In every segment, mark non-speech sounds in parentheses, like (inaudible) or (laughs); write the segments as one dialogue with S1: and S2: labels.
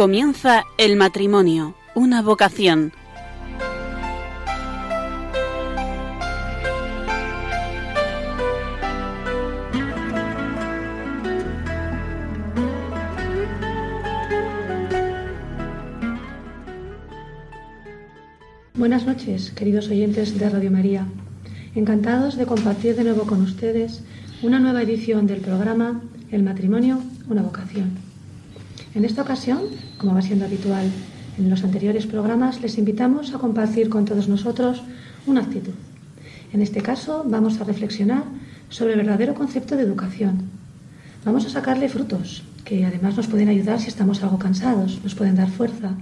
S1: Comienza el matrimonio, una vocación.
S2: Buenas noches, queridos oyentes de Radio María. Encantados de compartir de nuevo con ustedes una nueva edición del programa El matrimonio, una vocación. En esta ocasión, como va siendo habitual en los anteriores programas, les invitamos a compartir con todos nosotros una actitud. En este caso, vamos a reflexionar sobre el verdadero concepto de educación. Vamos a sacarle frutos, que además nos pueden ayudar si estamos algo cansados, nos pueden dar fuerza.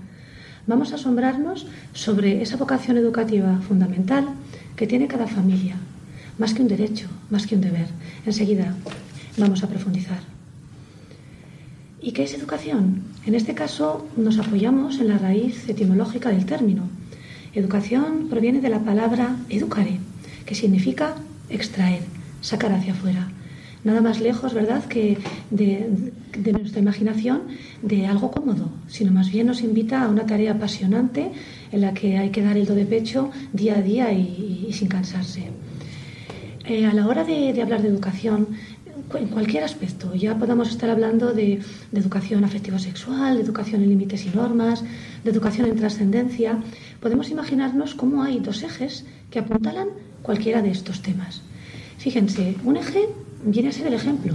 S2: Vamos a asombrarnos sobre esa vocación educativa fundamental que tiene cada familia, más que un derecho, más que un deber. Enseguida vamos a profundizar. ¿Y qué es educación? En este caso nos apoyamos en la raíz etimológica del término. Educación proviene de la palabra educare, que significa extraer, sacar hacia afuera. Nada más lejos, ¿verdad?, que de, nuestra imaginación de algo cómodo, sino más bien nos invita a una tarea apasionante en la que hay que dar el do de pecho día a día y, sin cansarse. Eh, a la hora de, hablar de educación, en cualquier aspecto, ya podamos estar hablando de, educación afectivo-sexual, de educación en límites y normas, de educación en trascendencia, podemos imaginarnos cómo hay dos ejes que apuntalan cualquiera de estos temas. Fíjense, un eje viene a ser el ejemplo,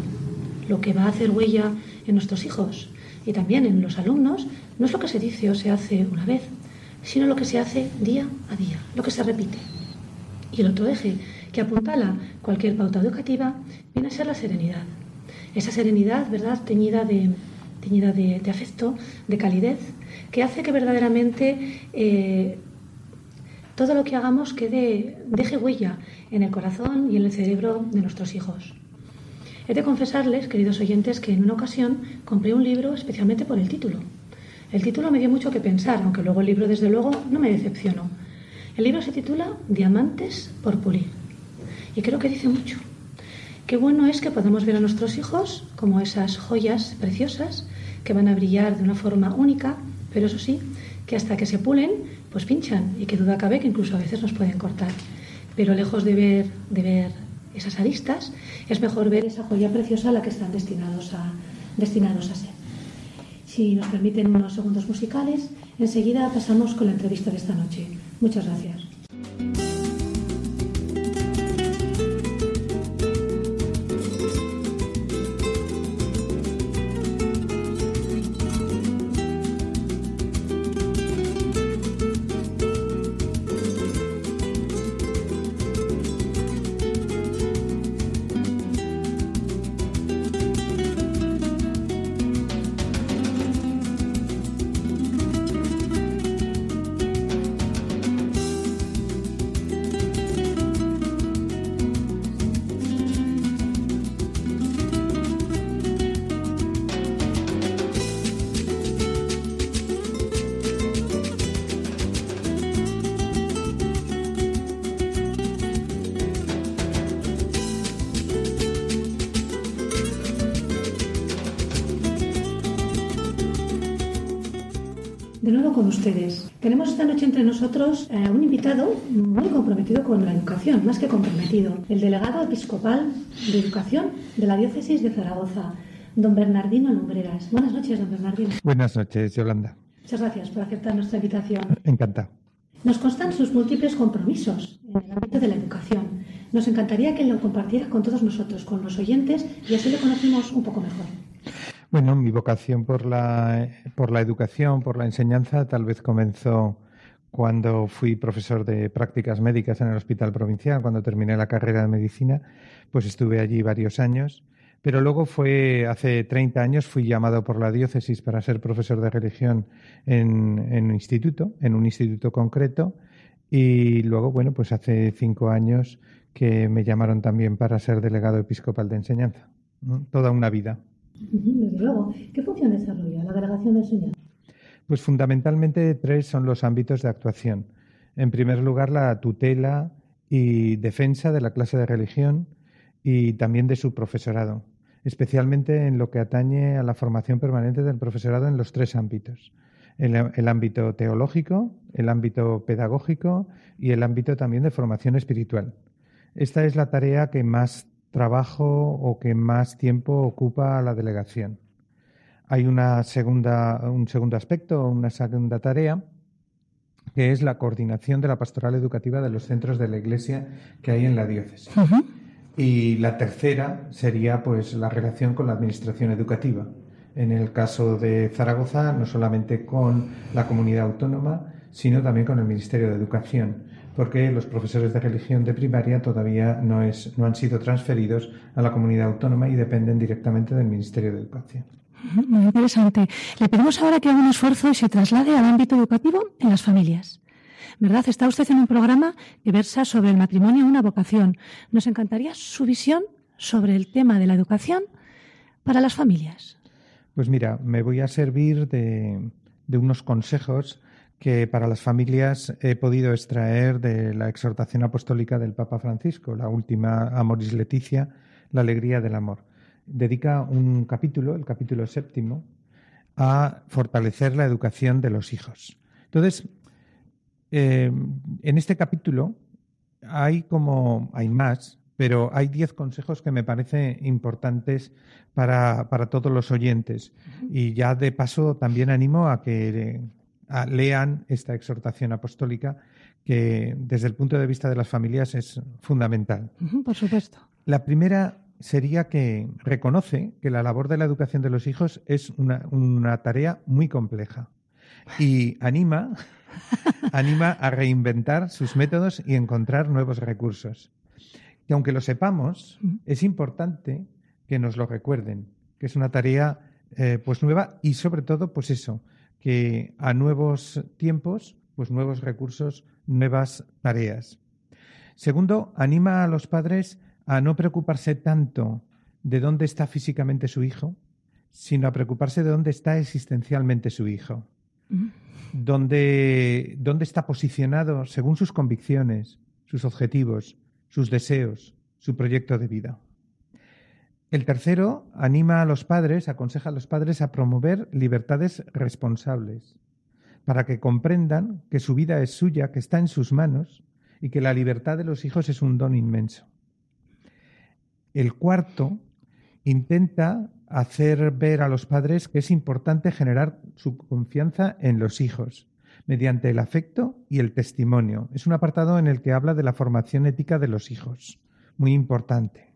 S2: lo que va a hacer huella en nuestros hijos y también en los alumnos, no es lo que se dice o se hace una vez, sino lo que se hace día a día, lo que se repite. Y el otro eje que apuntala cualquier pauta educativa viene a ser la serenidad. Esa serenidad, ¿verdad?, teñida de, teñida de, afecto, de calidez, que hace que verdaderamente eh, todo lo que hagamos quede, deje huella en el corazón y en el cerebro de nuestros hijos. He de confesarles, queridos oyentes, que en una ocasión compré un libro especialmente por el título. El título me dio mucho que pensar, aunque luego el libro, desde luego, no me decepcionó. El libro se titula Diamantes por pulir y creo que dice mucho. Qué bueno es que podamos ver a nuestros hijos como esas joyas preciosas que van a brillar de una forma única, pero eso sí, que hasta que se pulen, pues pinchan y que duda cabe que incluso a veces nos pueden cortar. Pero lejos de ver, de ver esas aristas, es mejor ver esa joya preciosa a la que están destinados a, destinados a ser. Si nos permiten unos segundos musicales, enseguida pasamos con la entrevista de esta noche. Muchas gracias. Ustedes. Tenemos esta noche entre nosotros a un invitado muy comprometido con la educación, más que comprometido, el delegado episcopal de educación de la diócesis de Zaragoza, don Bernardino Lumbreras. Buenas noches, don Bernardino.
S3: Buenas noches, Yolanda.
S2: Muchas gracias por aceptar nuestra invitación.
S3: Encantado.
S2: Nos constan sus múltiples compromisos en el ámbito de la educación. Nos encantaría que lo compartiera con todos nosotros, con los oyentes, y así le conocemos un poco mejor.
S3: Bueno, mi vocación por la, por la educación, por la enseñanza, tal vez comenzó cuando fui profesor de prácticas médicas en el Hospital Provincial, cuando terminé la carrera de medicina, pues estuve allí varios años. Pero luego fue, hace 30 años, fui llamado por la diócesis para ser profesor de religión en, en un instituto, en un instituto concreto. Y luego, bueno, pues hace cinco años que me llamaron también para ser delegado episcopal de enseñanza. Toda una vida.
S2: Desde luego. ¿Qué función desarrolla la delegación de enseñanza?
S3: Pues fundamentalmente tres son los ámbitos de actuación. En primer lugar, la tutela y defensa de la clase de religión y también de su profesorado. especialmente en lo que atañe a la formación permanente del profesorado en los tres ámbitos. El, el, ámbito teológico, el ámbito pedagógico y el ámbito también de formación espiritual. Esta es la tarea que más trabajo o que más tiempo ocupa la delegación. Hay una segunda, un segundo aspecto, una segunda tarea, que es la coordinación de la pastoral educativa de los centros de la Iglesia que hay en la diócesis. Y la tercera sería pues la relación con la administración educativa. En el caso de Zaragoza, no solamente con la comunidad autónoma, sino también con el Ministerio de Educación, porque los profesores de religión de primaria todavía no, es, no han sido transferidos a la comunidad autónoma y dependen directamente del Ministerio de Educación.
S2: Muy interesante. Le pedimos ahora que haga un esfuerzo y se traslade al ámbito educativo en las familias. ¿Verdad? Está usted en un programa que versa sobre el matrimonio una vocación. Nos encantaría su visión sobre el tema de la educación para las familias.
S3: Pues mira, me voy a servir de, de unos consejos que para las familias he podido extraer de la exhortación apostólica del Papa Francisco, la última Amoris Leticia, la alegría del amor dedica un capítulo, el capítulo séptimo, a fortalecer la educación de los hijos. Entonces, eh, en este capítulo hay como, hay más, pero hay diez consejos que me parecen importantes para, todos los oyentes. Y ya de paso también animo a que lean esta exhortación apostólica que desde el punto de vista de las familias es fundamental.
S2: por supuesto.
S3: La primera sería que reconoce que la labor de la educación de los hijos es una, tarea muy compleja y anima, (laughs) anima a reinventar sus métodos y encontrar nuevos recursos. Y aunque lo sepamos, es importante que nos lo recuerden, que es una tarea eh, pues nueva y sobre todo pues eso, que a nuevos tiempos, pues nuevos recursos, nuevas tareas. Segundo, anima a los padres a no preocuparse tanto de dónde está físicamente su hijo, sino a preocuparse de dónde está existencialmente su hijo, dónde, dónde está posicionado según sus convicciones, sus objetivos, sus deseos, su proyecto de vida. El tercero anima a los padres, aconseja a los padres a promover libertades responsables, para que comprendan que su vida es suya, que está en sus manos y que la libertad de los hijos es un don inmenso. El cuarto intenta hacer ver a los padres que es importante generar su confianza en los hijos mediante el afecto y el testimonio. Es un apartado en el que habla de la formación ética de los hijos, muy importante.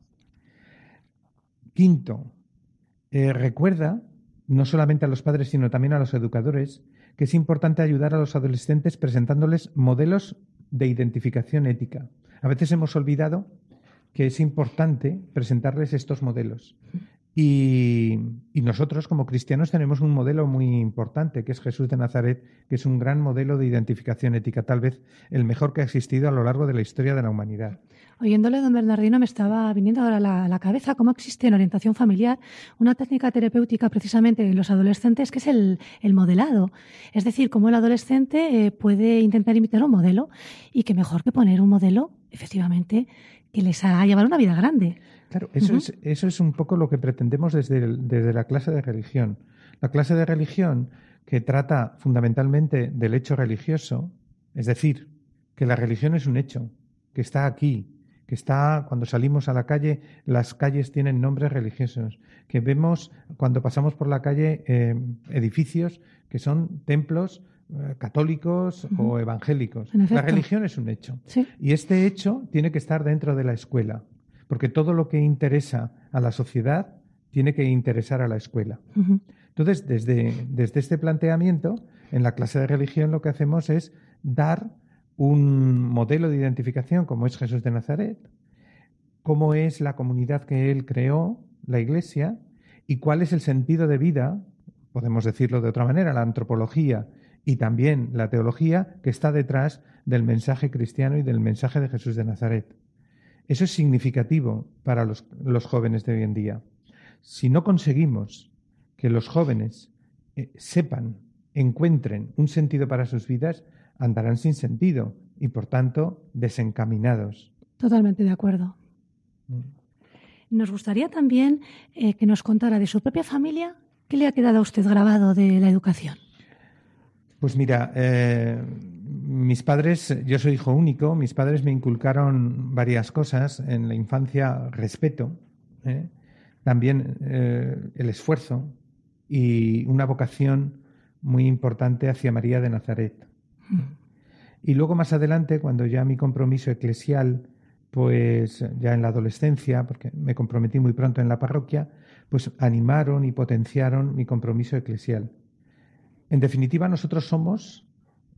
S3: Quinto, eh, recuerda, no solamente a los padres, sino también a los educadores, que es importante ayudar a los adolescentes presentándoles modelos de identificación ética. A veces hemos olvidado que es importante presentarles estos modelos. Y, nosotros como cristianos tenemos un modelo muy importante, que es Jesús de Nazaret, que es un gran modelo de identificación ética, tal vez el mejor que ha existido a lo largo de la historia de la humanidad.
S2: Oyéndole, don Bernardino, me estaba viniendo ahora a la, cabeza cómo existe en orientación familiar una técnica terapéutica precisamente en los adolescentes, que es el, modelado. Es decir, cómo el adolescente eh, puede intentar imitar un modelo y que mejor que poner un modelo, efectivamente, que les haga llevar una vida grande.
S3: Claro, eso, es, eso es un poco lo que pretendemos desde, desde la clase de religión. La clase de religión que trata fundamentalmente del hecho religioso, es decir, que la religión es un hecho, que está aquí, que está cuando salimos a la calle, las calles tienen nombres religiosos, que vemos cuando pasamos por la calle eh, edificios que son templos eh, católicos o evangélicos. La religión es un hecho. Y este hecho tiene que estar dentro de la escuela, porque todo lo que interesa a la sociedad tiene que interesar a la escuela. Entonces, desde, desde este planteamiento, en la clase de religión lo que hacemos es dar un modelo de identificación como es Jesús de Nazaret, cómo es la comunidad que él creó, la iglesia, y cuál es el sentido de vida, podemos decirlo de otra manera, la antropología y también la teología que está detrás del mensaje cristiano y del mensaje de Jesús de Nazaret. Eso es significativo para los, jóvenes de hoy en día. Si no conseguimos que los jóvenes eh, sepan, encuentren un sentido para sus vidas, andarán sin sentido y, por tanto, desencaminados.
S2: Totalmente de acuerdo. Mm. Nos gustaría también eh, que nos contara de su propia familia qué le ha quedado a usted grabado de la educación.
S3: Pues mira, eh, mis padres, yo soy hijo único, mis padres me inculcaron varias cosas en la infancia, respeto, ¿eh? también eh, el esfuerzo y una vocación muy importante hacia María de Nazaret. Y luego más adelante, cuando ya mi compromiso eclesial, pues ya en la adolescencia, porque me comprometí muy pronto en la parroquia, pues animaron y potenciaron mi compromiso eclesial. En definitiva, nosotros somos,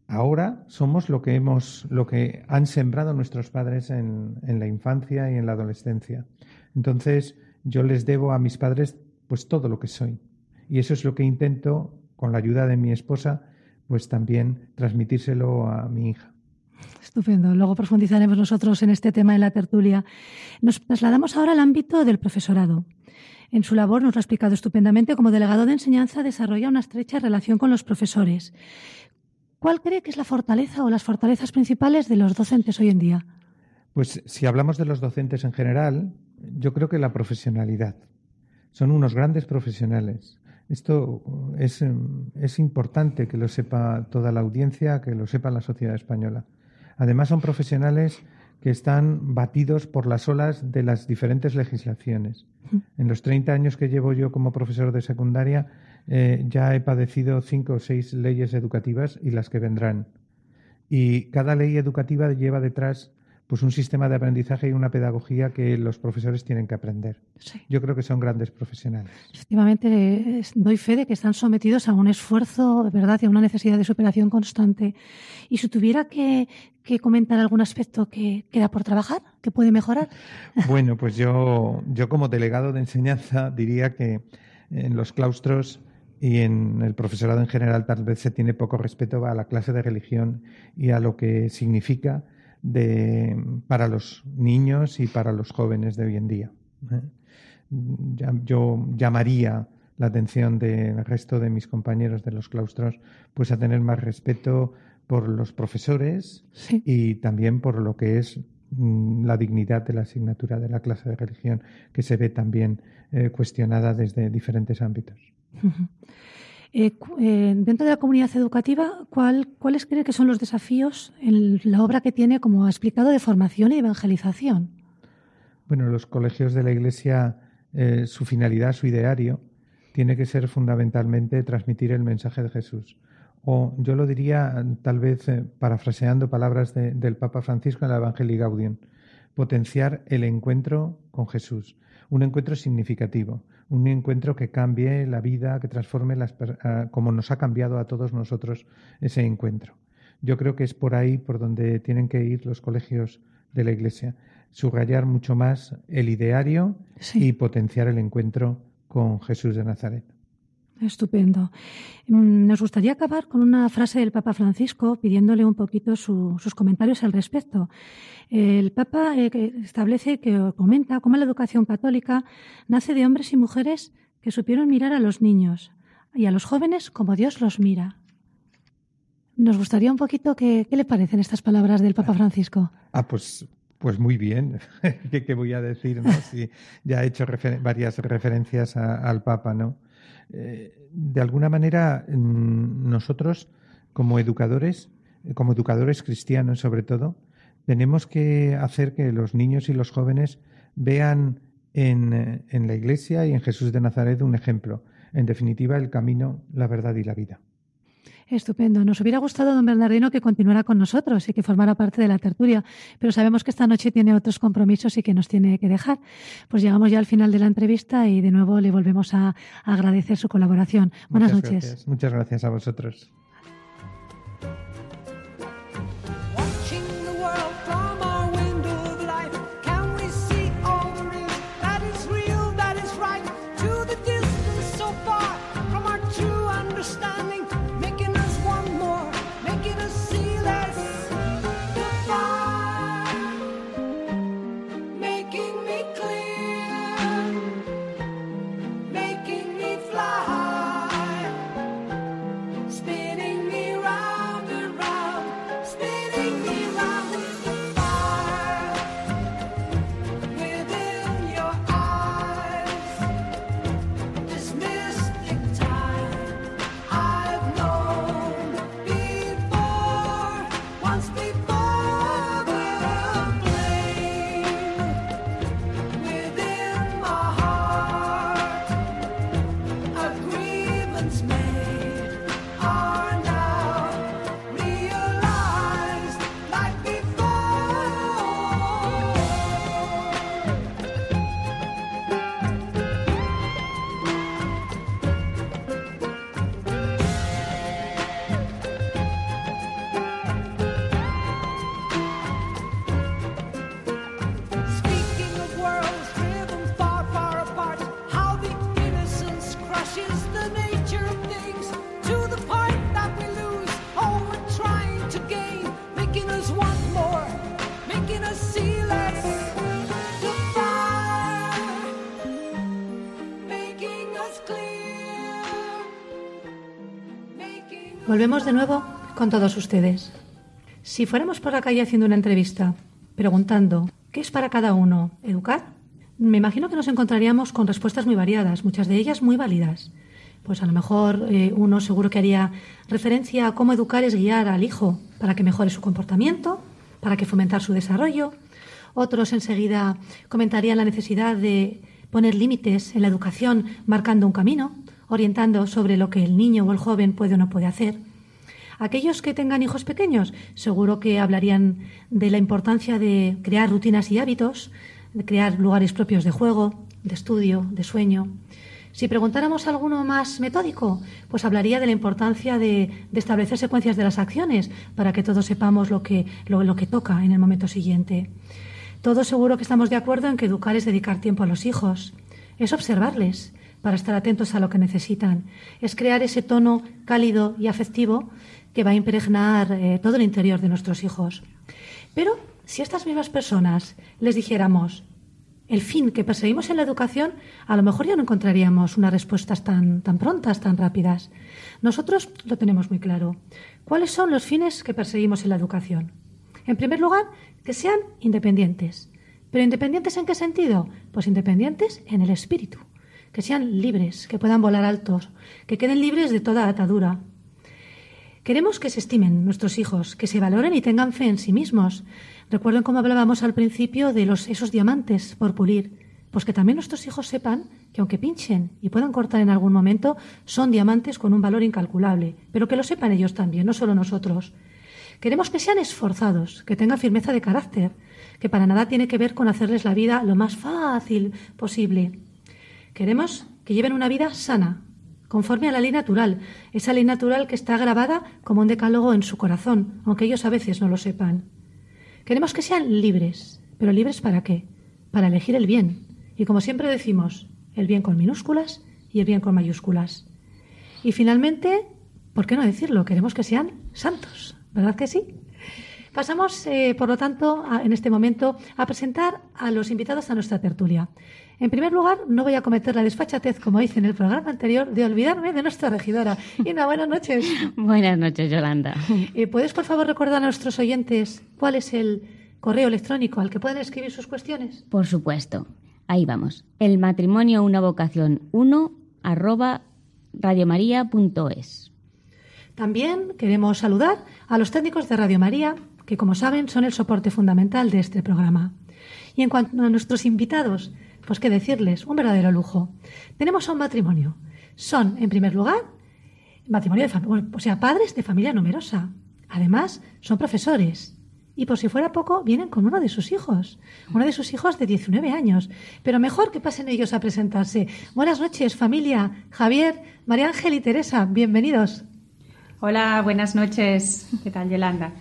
S3: ahora somos lo que hemos, lo que han sembrado nuestros padres en, la infancia y en la adolescencia. Entonces, yo les debo a mis padres pues todo lo que soy. Y eso es lo que intento, con la ayuda de mi esposa, pues también transmitírselo a mi hija.
S2: Estupendo. Luego profundizaremos nosotros en este tema en la tertulia. Nos trasladamos ahora al ámbito del profesorado. En su labor nos lo ha explicado estupendamente. Como delegado de enseñanza desarrolla una estrecha relación con los profesores. ¿Cuál cree que es la fortaleza o las fortalezas principales de los docentes hoy en día?
S3: Pues si hablamos de los docentes en general, yo creo que la profesionalidad. Son unos grandes profesionales. Esto es, importante que lo sepa toda la audiencia, que lo sepa la sociedad española. Además, son profesionales que están batidos por las olas de las diferentes legislaciones. En los 30 años que llevo yo como profesor de secundaria, eh, ya he padecido cinco o seis leyes educativas y las que vendrán. Y cada ley educativa lleva detrás pues un sistema de aprendizaje y una pedagogía que los profesores tienen que aprender. Yo creo que son grandes profesionales.
S2: Efectivamente, doy fe de que están sometidos a un esfuerzo, ¿verdad?, y a una necesidad de superación constante. Y si tuviera que, comentar algún aspecto que queda por trabajar, que puede mejorar. (laughs)
S3: Bueno, pues yo, yo como delegado de enseñanza diría que en los claustros y en el profesorado en general tal vez se tiene poco respeto a la clase de religión y a lo que significa de, para los niños y para los jóvenes de hoy en día. ¿eh? Yo llamaría la atención del resto de mis compañeros de los claustros pues a tener más respeto por los profesores y también por lo que es mm, la dignidad de la asignatura de la clase de religión que se ve también eh, cuestionada desde diferentes ámbitos.
S2: Eh, eh, dentro de la comunidad educativa, ¿cuáles cree que son los desafíos en la obra que tiene, como ha explicado, de formación y evangelización?
S3: Bueno, los colegios de la Iglesia, eh, su finalidad, su ideario, tiene que ser fundamentalmente transmitir el mensaje de Jesús. O yo lo diría, tal vez parafraseando palabras del Papa Francisco en la Evangelii Gaudium, potenciar el encuentro con Jesús, un encuentro significativo, un encuentro que cambie la vida, que transforme las, como nos ha cambiado a todos nosotros ese encuentro. Yo creo que es por ahí por donde tienen que ir los colegios de la Iglesia, subrayar mucho más el ideario y potenciar el encuentro con Jesús de Nazaret.
S2: Estupendo. Mm, nos gustaría acabar con una frase del Papa Francisco pidiéndole un poquito sus comentarios al respecto. El Papa eh, establece que comenta cómo la educación católica nace de hombres y mujeres que supieron mirar a los niños y a los jóvenes como Dios los mira. Nos gustaría un poquito que, qué le parecen estas palabras del Papa Francisco.
S3: Ah, pues pues muy bien, (laughs) ¿Qué, voy a decir? Ya he hecho varias referencias al Papa, ¿no? Eh, de alguna manera mm, nosotros como educadores, eh, como educadores cristianos sobre todo, tenemos que hacer que los niños y los jóvenes vean en, eh, en la Iglesia y en Jesús de Nazaret un ejemplo, en definitiva el camino, la verdad y la vida.
S2: Estupendo. Nos hubiera gustado, don Bernardino, que continuara con nosotros y que formara parte de la tertulia, pero sabemos que esta noche tiene otros compromisos y que nos tiene que dejar. Pues llegamos ya al final de la entrevista y de nuevo le volvemos a, agradecer su colaboración. Buenas noches.
S3: Muchas gracias a vosotros.
S2: Volvemos de nuevo con todos ustedes. Si fuéramos por la calle haciendo una entrevista, preguntando ¿qué es para cada uno educar? Me imagino que nos encontraríamos con respuestas muy variadas, muchas de ellas muy válidas. Pues a lo mejor eh, uno seguro que haría referencia a cómo educar es guiar al hijo para que mejore su comportamiento, para que fomentar su desarrollo. Otros enseguida comentarían la necesidad de poner límites en la educación, marcando un camino, orientando sobre lo que el niño o el joven puede o no puede hacer. Aquellos que tengan hijos pequeños seguro que hablarían de la importancia de crear rutinas y hábitos, de crear lugares propios de juego, de estudio, de sueño. Si preguntáramos a alguno más metódico, pues hablaría de la importancia de, establecer secuencias de las acciones para que todos sepamos lo que, lo que toca en el momento siguiente. Todos seguro que estamos de acuerdo en que educar es dedicar tiempo a los hijos, es observarles para estar atentos a lo que necesitan, es crear ese tono cálido y afectivo que va a impregnar eh, todo el interior de nuestros hijos. Pero si a estas mismas personas les dijéramos el fin que perseguimos en la educación, a lo mejor ya no encontraríamos unas respuestas tan, tan prontas, tan rápidas. Nosotros lo tenemos muy claro. ¿Cuáles son los fines que perseguimos en la educación? En primer lugar, que sean independientes. ¿Pero independientes en qué sentido? Pues independientes en el espíritu, que sean libres, que puedan volar altos, que queden libres de toda atadura. Queremos que se estimen nuestros hijos, que se valoren y tengan fe en sí mismos. Recuerden cómo hablábamos al principio de los, esos diamantes por pulir. Pues que también nuestros hijos sepan que aunque pinchen y puedan cortar en algún momento, son diamantes con un valor incalculable, pero que lo sepan ellos también, no solo nosotros. Queremos que sean esforzados, que tengan firmeza de carácter, que para nada tiene que ver con hacerles la vida lo más fácil posible. Queremos que lleven una vida sana, conforme a la ley natural, esa ley natural que está grabada como un decálogo en su corazón, aunque ellos a veces no lo sepan. Queremos que sean libres, pero libres para qué? Para elegir el bien. Y como siempre decimos, el bien con minúsculas y el bien con mayúsculas. Y finalmente, ¿por qué no decirlo? Queremos que sean santos. ¿Verdad que sí? Pasamos, eh, por lo tanto, en este momento a presentar a los invitados a nuestra tertulia. En primer lugar, no voy a cometer la desfachatez, como hice en el programa anterior, de olvidarme de nuestra regidora. Ina, buenas noches. (laughs)
S4: buenas noches, Yolanda.
S2: Eh, ¿Puedes, por favor, recordar a nuestros oyentes cuál es el correo electrónico al que pueden escribir sus cuestiones?
S4: Por supuesto. Ahí vamos. El matrimonio una vocación 1 arroba radiomaria.es.
S2: También queremos saludar a los técnicos de Radio María, que como saben son el soporte fundamental de este programa. Y en cuanto a nuestros invitados, pues qué decirles, un verdadero lujo. Tenemos a un matrimonio. Son, en primer lugar, matrimonio de o sea, padres de familia numerosa. Además, son profesores. Y por si fuera poco, vienen con uno de sus hijos, uno de sus hijos de 19 años. Pero mejor que pasen ellos a presentarse. Buenas noches, familia. Javier, María Ángel y Teresa, bienvenidos.
S5: Hola, buenas noches. ¿Qué tal, Yolanda?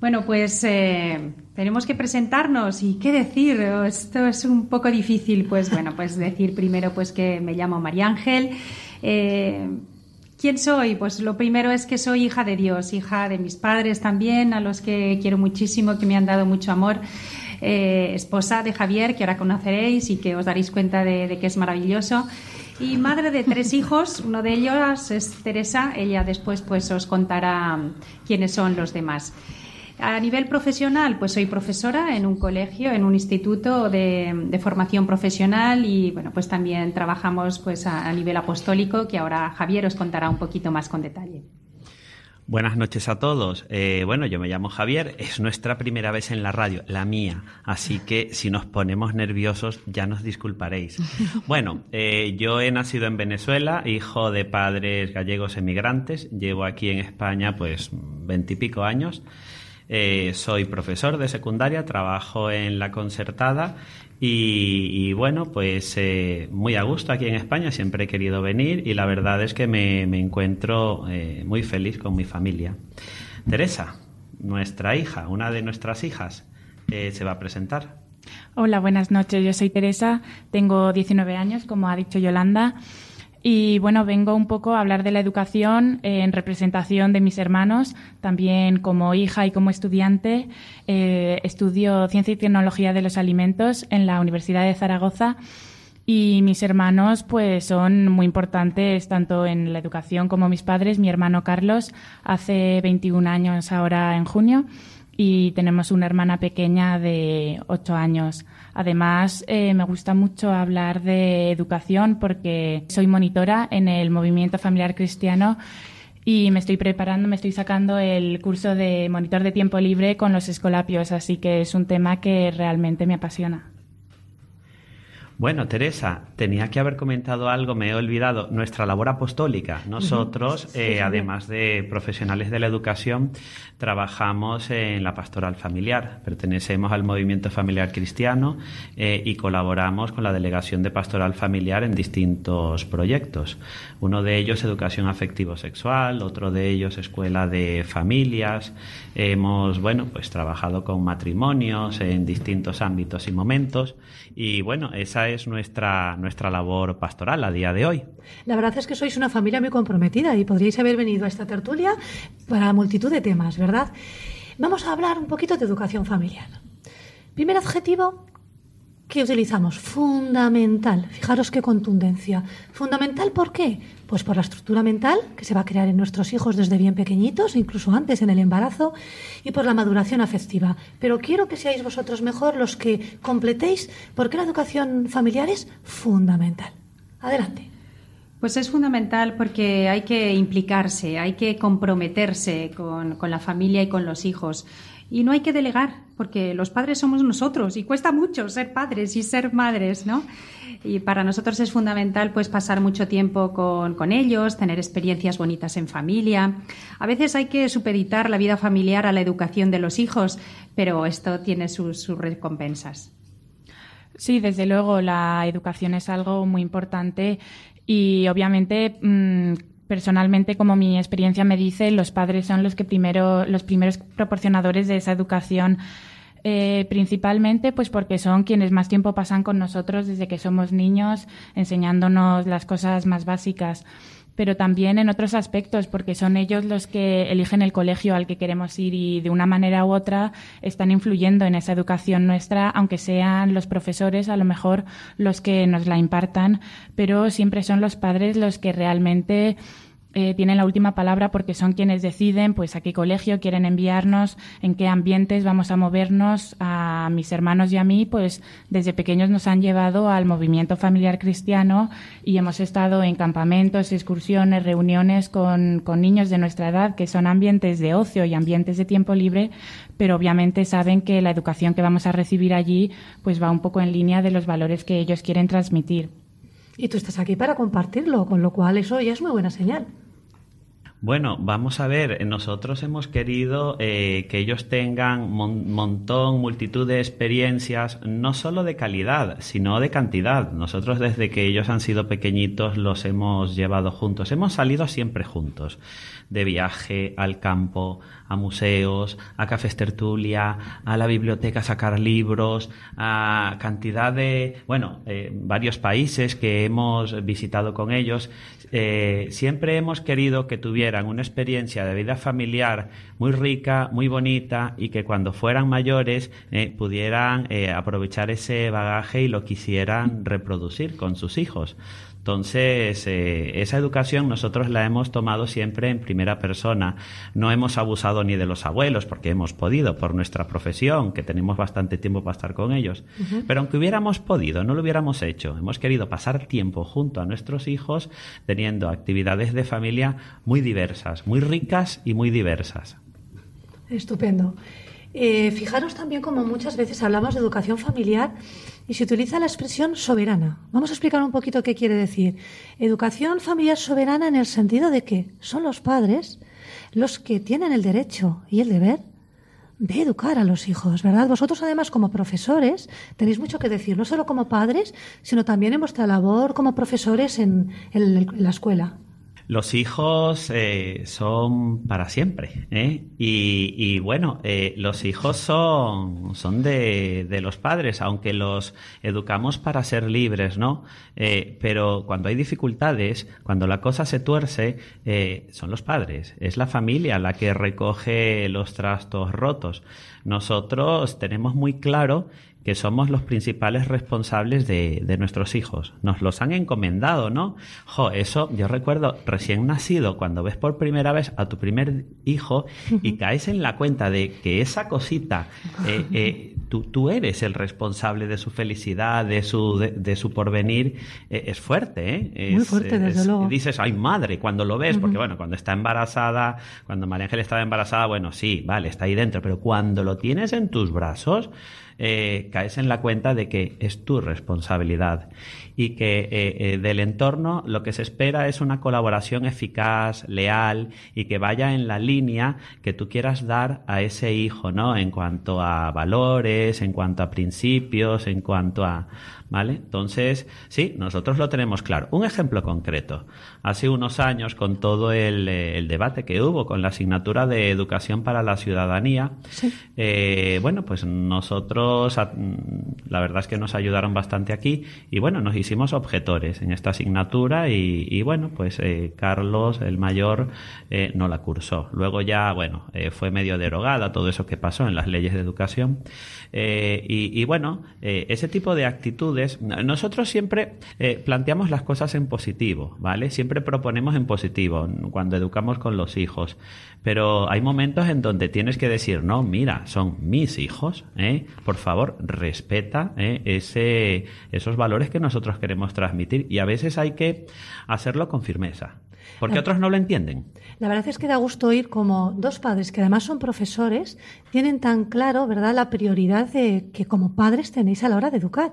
S5: Bueno, pues eh, tenemos que presentarnos y qué decir. Esto es un poco difícil. Pues bueno, pues decir primero pues que me llamo María Ángel. Eh, ¿Quién soy? Pues lo primero es que soy hija de Dios, hija de mis padres también, a los que quiero muchísimo, que me han dado mucho amor. Eh, esposa de Javier, que ahora conoceréis y que os daréis cuenta de, de que es maravilloso y madre de tres hijos. Uno de ellos es Teresa. Ella después pues os contará quiénes son los demás. A nivel profesional, pues soy profesora en un colegio, en un instituto de, formación profesional y bueno, pues también trabajamos pues a nivel apostólico que ahora Javier os contará un poquito más con detalle.
S6: Buenas noches a todos. Eh, bueno, yo me llamo Javier, es nuestra primera vez en la radio, la mía, así que si nos ponemos nerviosos ya nos disculparéis. (laughs) Bueno, eh, yo he nacido en Venezuela, hijo de padres gallegos emigrantes, llevo aquí en España pues veintipico años. Eh, soy profesor de secundaria, trabajo en la concertada y, bueno, pues eh, muy a gusto aquí en España, siempre he querido venir y la verdad es que me, encuentro eh, muy feliz con mi familia. Teresa, nuestra hija, una de nuestras hijas, se va a presentar.
S7: Hola, buenas noches. Yo soy Teresa, tengo 19 años, como ha dicho Yolanda. Y bueno, vengo un poco a hablar de la educación en representación de mis hermanos, también como hija y como estudiante. Eh, estudio Ciencia y Tecnología de los Alimentos en la Universidad de Zaragoza Y mis hermanos, pues, son muy importantes tanto en la educación como mis padres. Mi hermano Carlos hace 21 años ahora en junio y tenemos una hermana pequeña de 8 años. Además, eh, me gusta mucho hablar de educación porque soy monitora en el movimiento familiar cristiano y me estoy preparando, me estoy sacando el curso de monitor de tiempo libre con los escolapios, así que es un tema que realmente me apasiona.
S6: Bueno, Teresa, tenía que haber comentado algo, me he olvidado. Nuestra labor apostólica. Nosotros, eh, además de profesionales de la educación, trabajamos en la pastoral familiar. Pertenecemos al movimiento familiar cristiano eh, y colaboramos con la delegación de pastoral familiar en distintos proyectos. Uno de ellos, educación afectivo-sexual, otro de ellos, escuela de familias. Hemos, bueno, pues trabajado con matrimonios en distintos ámbitos y momentos. Y bueno, esa es nuestra, nuestra labor pastoral a día de hoy.
S2: La verdad es que sois una familia muy comprometida y podríais haber venido a esta tertulia para multitud de temas, ¿verdad? Vamos a hablar un poquito de educación familiar. Primer adjetivo, que utilizamos? Fundamental. Fijaros qué contundencia. ¿Fundamental por qué? Pues por la estructura mental que se va a crear en nuestros hijos desde bien pequeñitos, incluso antes en el embarazo, y por la maduración afectiva. Pero quiero que seáis vosotros mejor los que completéis por qué la educación familiar es fundamental. Adelante.
S5: Pues es fundamental porque hay que implicarse, hay que comprometerse con, con la familia y con los hijos. Y no hay que delegar, porque los padres somos nosotros y cuesta mucho ser padres y ser madres, ¿no? Y para nosotros es fundamental pues pasar mucho tiempo con, con ellos, tener experiencias bonitas en familia. A veces hay que supeditar la vida familiar a la educación de los hijos, pero esto tiene sus, sus recompensas.
S7: Sí, desde luego la educación es algo muy importante y obviamente mmm, personalmente, como mi experiencia me dice, los padres son los que primero, los primeros proporcionadores de esa educación. Eh, principalmente pues porque son quienes más tiempo pasan con nosotros desde que somos niños enseñándonos las cosas más básicas pero también en otros aspectos, porque son ellos los que eligen el colegio al que queremos ir y de una manera u otra están influyendo en esa educación nuestra, aunque sean los profesores a lo mejor los que nos la impartan, pero siempre son los padres los que realmente eh, tienen la última palabra porque son quienes deciden pues a qué colegio quieren enviarnos, en qué ambientes vamos a movernos. A mis hermanos y a mí, pues desde pequeños nos han llevado al movimiento familiar cristiano y hemos estado en campamentos, excursiones, reuniones con, con niños de nuestra edad que son ambientes de ocio y ambientes de tiempo libre, pero obviamente saben que la educación que vamos a recibir allí pues va un poco en línea de los valores que ellos quieren transmitir.
S2: Y tú estás aquí para compartirlo, con lo cual eso ya es muy buena señal.
S6: Bueno, vamos a ver, nosotros hemos querido eh, que ellos tengan mon montón, multitud de experiencias, no solo de calidad, sino de cantidad. Nosotros desde que ellos han sido pequeñitos los hemos llevado juntos, hemos salido siempre juntos, de viaje al campo, a museos, a cafés tertulia, a la biblioteca a sacar libros, a cantidad de, bueno, eh, varios países que hemos visitado con ellos. Eh, siempre hemos querido que tuvieran una experiencia de vida familiar muy rica, muy bonita y que cuando fueran mayores eh, pudieran aprovechar ese bagaje y lo quisieran reproducir con sus hijos. Entonces, eh, esa educación nosotros la hemos tomado siempre en primera persona. No hemos abusado ni de los abuelos, porque hemos podido por nuestra profesión, que tenemos bastante tiempo para estar con ellos. Uh -huh. Pero aunque hubiéramos podido, no lo hubiéramos hecho. Hemos querido pasar tiempo junto a nuestros hijos, teniendo actividades de familia muy diversas, muy ricas y muy diversas.
S2: Estupendo. Eh, fijaros también como muchas veces hablamos de educación familiar y se utiliza la expresión soberana. Vamos a explicar un poquito qué quiere decir. Educación familiar soberana en el sentido de que son los padres los que tienen el derecho y el deber de educar a los hijos, ¿verdad? Vosotros además como profesores tenéis mucho que decir, no solo como padres, sino también en vuestra labor como profesores en, en, en la escuela.
S6: Los hijos eh, son para siempre, ¿eh? y, y, bueno, eh, los hijos son, son de, los padres, aunque los educamos para ser libres, ¿no? Eh, pero cuando hay dificultades, cuando la cosa se tuerce, eh, son los padres, es la familia la que recoge los trastos rotos. Nosotros tenemos muy claro que somos los principales responsables de, de, nuestros hijos. Nos los han encomendado, ¿no? Jo, eso yo recuerdo recién nacido, cuando ves por primera vez a tu primer hijo y caes en la cuenta de que esa cosita, eh, eh, tú, tú, eres el responsable de su felicidad, de su, de, su porvenir, eh, es fuerte, ¿eh?
S2: Muy fuerte, desde luego.
S6: Dices, ay madre, cuando lo ves, porque bueno, cuando está embarazada, cuando María Ángel estaba embarazada, bueno, sí, vale, está ahí dentro, pero cuando lo tienes en tus brazos, eh, caes en la cuenta de que es tu responsabilidad y que eh, eh, del entorno lo que se espera es una colaboración eficaz, leal y que vaya en la línea que tú quieras dar a ese hijo, ¿no? En cuanto a valores, en cuanto a principios, en cuanto a, ¿vale? Entonces, sí, nosotros lo tenemos claro. Un ejemplo concreto. Hace unos años, con todo el, el debate que hubo con la asignatura de Educación para la Ciudadanía, eh, bueno, pues nosotros, la verdad es que nos ayudaron bastante aquí y bueno, nos hicimos objetores en esta asignatura y, bueno, pues eh, Carlos, el mayor, eh, no la cursó. Luego ya, bueno, eh, fue medio derogada todo eso que pasó en las leyes de educación. Y, y, bueno, ese tipo de actitudes, nosotros siempre planteamos las cosas en positivo, ¿vale? Siempre proponemos en positivo cuando educamos con los hijos. Pero hay momentos en donde tienes que decir, no, mira, son mis hijos, por favor, respeta ese, esos valores que nosotros queremos transmitir y a veces hay que hacerlo con firmeza. Porque otros no lo entienden.
S2: La verdad es que da gusto oír como dos padres, que además son profesores, tienen tan claro, ¿verdad?, la prioridad de, que como padres tenéis a la hora de educar.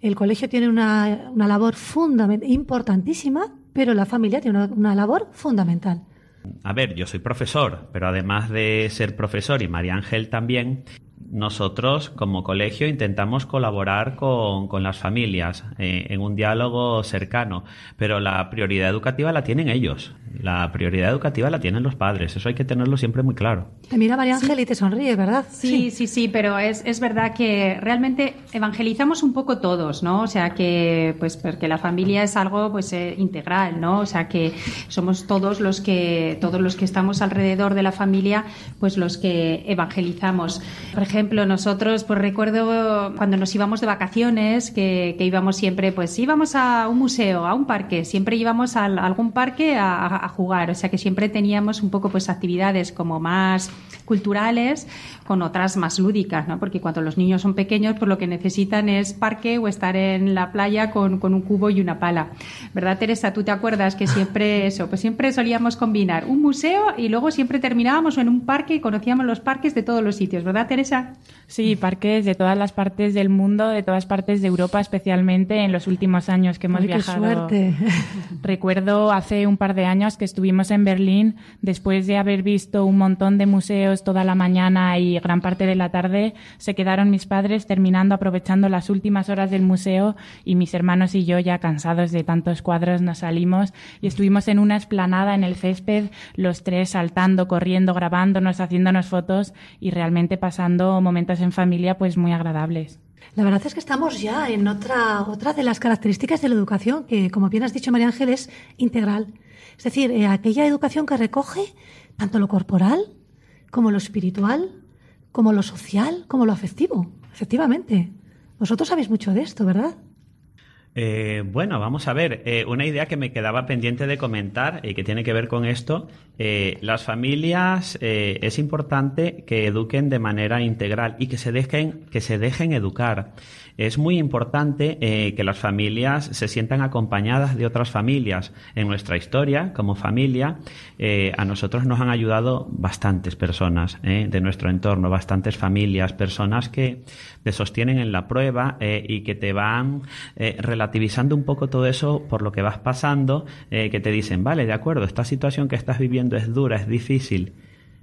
S2: El colegio tiene una, una labor fundamental, importantísima, pero la familia tiene una, una labor fundamental.
S6: A ver, yo soy profesor, pero además de ser profesor y María Ángel también, nosotros como colegio intentamos colaborar con, con las familias eh, en un diálogo cercano, pero la prioridad educativa la tienen ellos, la prioridad educativa la tienen los padres, eso hay que tenerlo siempre muy claro.
S2: Te mira María Ángel sí. y te sonríe, ¿verdad?
S5: Sí, sí, sí, sí pero es, es, verdad que realmente evangelizamos un poco todos, ¿no? O sea que, pues, porque la familia es algo, pues, eh, integral, ¿no? O sea que somos todos los que, todos los que estamos alrededor de la familia, pues los que evangelizamos. Por ejemplo, nosotros, pues recuerdo cuando nos íbamos de vacaciones, que, que íbamos siempre, pues íbamos a un museo, a un parque, siempre íbamos a, a algún parque a, a, jugar, o sea que siempre teníamos un poco pues actividades como más culturales con otras más lúdicas, ¿no? Porque cuando los niños son pequeños, pues lo que necesitan es parque o estar en la playa con, con un cubo y una pala. ¿Verdad, Teresa? ¿Tú te acuerdas que siempre (laughs) eso, pues siempre solíamos combinar un museo y luego siempre terminábamos en un parque y conocíamos los parques de todos los sitios, ¿verdad, Teresa?
S7: Sí, parques de todas las partes del mundo, de todas partes de Europa, especialmente en los últimos años que hemos
S2: Ay,
S7: viajado.
S2: Qué suerte. (laughs) (laughs)
S7: Recuerdo hace un par de años que estuvimos en Berlín después de haber visto un montón de museos toda la mañana y gran parte de la tarde. Se quedaron mis padres terminando, aprovechando las últimas horas del museo y mis hermanos y yo ya cansados de tantos cuadros nos salimos y estuvimos en una esplanada en el césped, los tres saltando, corriendo, grabándonos, haciéndonos fotos y realmente pasando momentos en familia pues muy agradables.
S2: La verdad es que estamos ya en otra, de las características de la educación que, como bien has dicho, María Ángel, es integral. Es decir, eh, aquella educación que recoge tanto lo corporal como lo espiritual, como lo social, como lo afectivo. Efectivamente. Vosotros sabéis mucho de esto, ¿verdad?
S6: Eh, bueno, vamos a ver, eh, una idea que me quedaba pendiente de comentar y que tiene que ver con esto, eh, las familias es importante que eduquen de manera integral y que se dejen, que se dejen educar. Es muy importante que las familias se sientan acompañadas de otras familias. En nuestra historia, como familia, a nosotros nos han ayudado bastantes personas de nuestro entorno, bastantes familias, personas que te sostienen en la prueba y que te van relacionando relativizando un poco todo eso por lo que vas pasando, eh, que te dicen, vale, de acuerdo, esta situación que estás viviendo es dura, es difícil,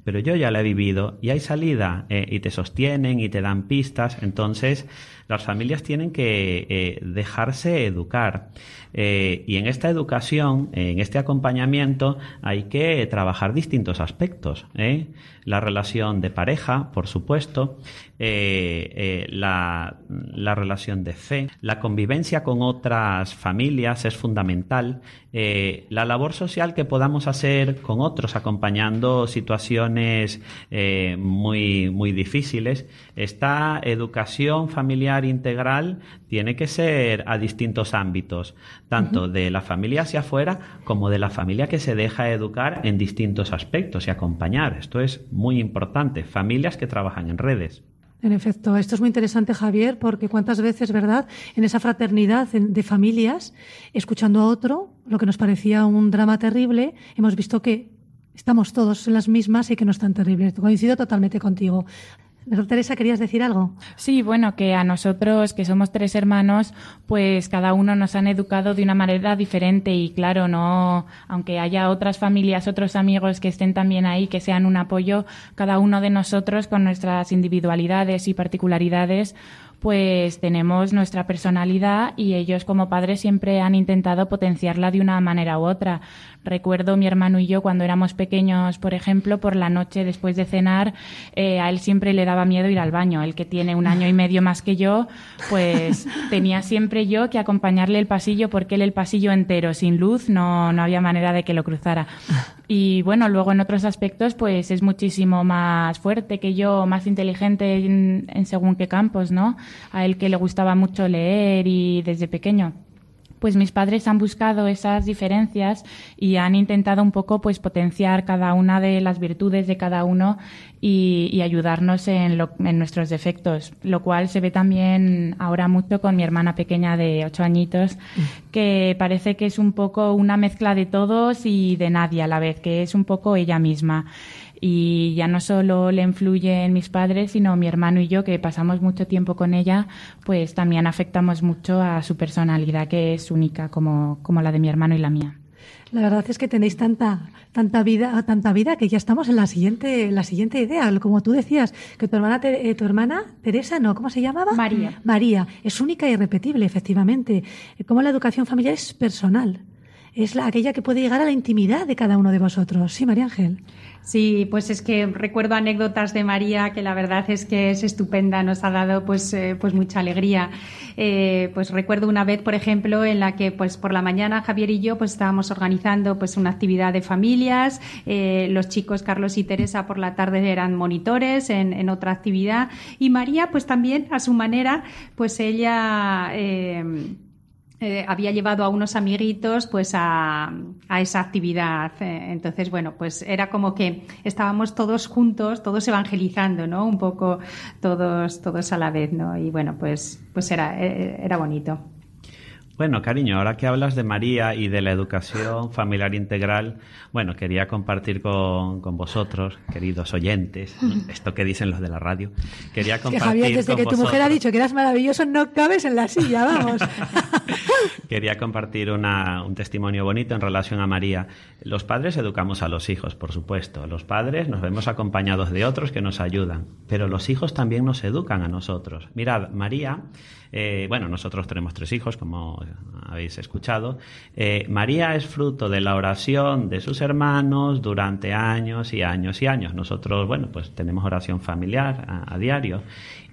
S6: pero yo ya la he vivido y hay salida eh, y te sostienen y te dan pistas, entonces las familias tienen que eh, dejarse educar. Eh, y en esta educación, en este acompañamiento, hay que trabajar distintos aspectos. ¿eh? La relación de pareja, por supuesto, la, la, relación de fe, la convivencia con otras familias es fundamental. la labor social que podamos hacer con otros, acompañando situaciones muy, muy difíciles, esta educación familiar integral tiene que ser a distintos ámbitos, tanto de la familia hacia afuera como de la familia que se deja educar en distintos aspectos y acompañar. Esto es muy importante. Familias que trabajan en redes.
S2: En efecto, esto es muy interesante, Javier, porque cuántas veces, ¿verdad?, en esa fraternidad de familias, escuchando a otro, lo que nos parecía un drama terrible, hemos visto que estamos todos en las mismas y que no es tan terrible. Coincido totalmente contigo. Teresa, ¿querías decir algo?
S7: Sí, bueno, que a nosotros, que somos tres hermanos, pues cada uno nos han educado de una manera diferente y claro, no, aunque haya otras familias, otros amigos que estén también ahí, que sean un apoyo, cada uno de nosotros con nuestras individualidades y particularidades, pues tenemos nuestra personalidad y ellos como padres siempre han intentado potenciarla de una manera u otra. Recuerdo mi hermano y yo cuando éramos pequeños, por ejemplo, por la noche después de cenar, eh, a él siempre le daba miedo ir al baño. El que tiene un año y medio más que yo, pues (laughs) tenía siempre yo que acompañarle el pasillo porque él el pasillo entero, sin luz, no, no había manera de que lo cruzara. Y bueno, luego en otros aspectos, pues es muchísimo más fuerte que yo, más inteligente en, en según qué campos, ¿no? A él que le gustaba mucho leer y desde pequeño pues mis padres han buscado esas diferencias y han intentado un poco pues potenciar cada una de las virtudes de cada uno y, ayudarnos en, en, nuestros defectos, lo cual se ve también ahora mucho con mi hermana pequeña de ocho añitos, que parece que es un poco una mezcla de todos y de nadie a la vez, que es un poco ella misma y ya no solo le influyen mis padres, sino mi hermano y yo, que pasamos mucho tiempo con ella, pues también afectamos mucho a su personalidad, que es única como, como la de mi hermano y la mía.
S2: La verdad es que tenéis tanta, tanta vida, tanta vida que ya estamos en la siguiente, la siguiente idea. Como tú decías, que tu hermana, eh, tu hermana Teresa, no, ¿cómo se llamaba?
S5: María.
S2: María. Es única y irrepetible, efectivamente. Como la educación familiar es personal. Es la, aquella que puede llegar a la intimidad de cada uno de vosotros. Sí, María Ángel.
S5: Sí, pues es que recuerdo anécdotas de María que la verdad es que es estupenda, nos ha dado pues, eh, pues mucha alegría. Eh, pues recuerdo una vez, por ejemplo, en la que pues por la mañana Javier y yo pues estábamos organizando pues una actividad de familias, eh, los chicos Carlos y Teresa por la tarde eran monitores en, en otra actividad y María pues también a su manera pues ella eh, había llevado a unos amiguitos pues a, a esa actividad. Eh, entonces, bueno, pues era como que estábamos todos juntos, todos evangelizando, ¿no? Un poco todos, todos a la vez, ¿no? Y bueno, pues, pues era, eh, era bonito.
S6: Bueno, cariño, ahora que hablas de María y de la educación familiar integral, bueno, quería compartir con, con vosotros, queridos oyentes, esto que dicen los de la radio. Quería compartir. Que
S2: Javier, desde que tu mujer ha dicho que eras maravilloso, no cabes en la silla, vamos. (laughs)
S6: quería compartir una, un testimonio bonito en relación a María. Los padres educamos a los hijos, por supuesto. Los padres nos vemos acompañados de otros que nos ayudan, pero los hijos también nos educan a nosotros. Mirad, María eh, bueno, nosotros tenemos tres hijos, como habéis escuchado. Eh, María es fruto de la oración de sus hermanos durante años y años y años. Nosotros, bueno, pues tenemos oración familiar a, a diario.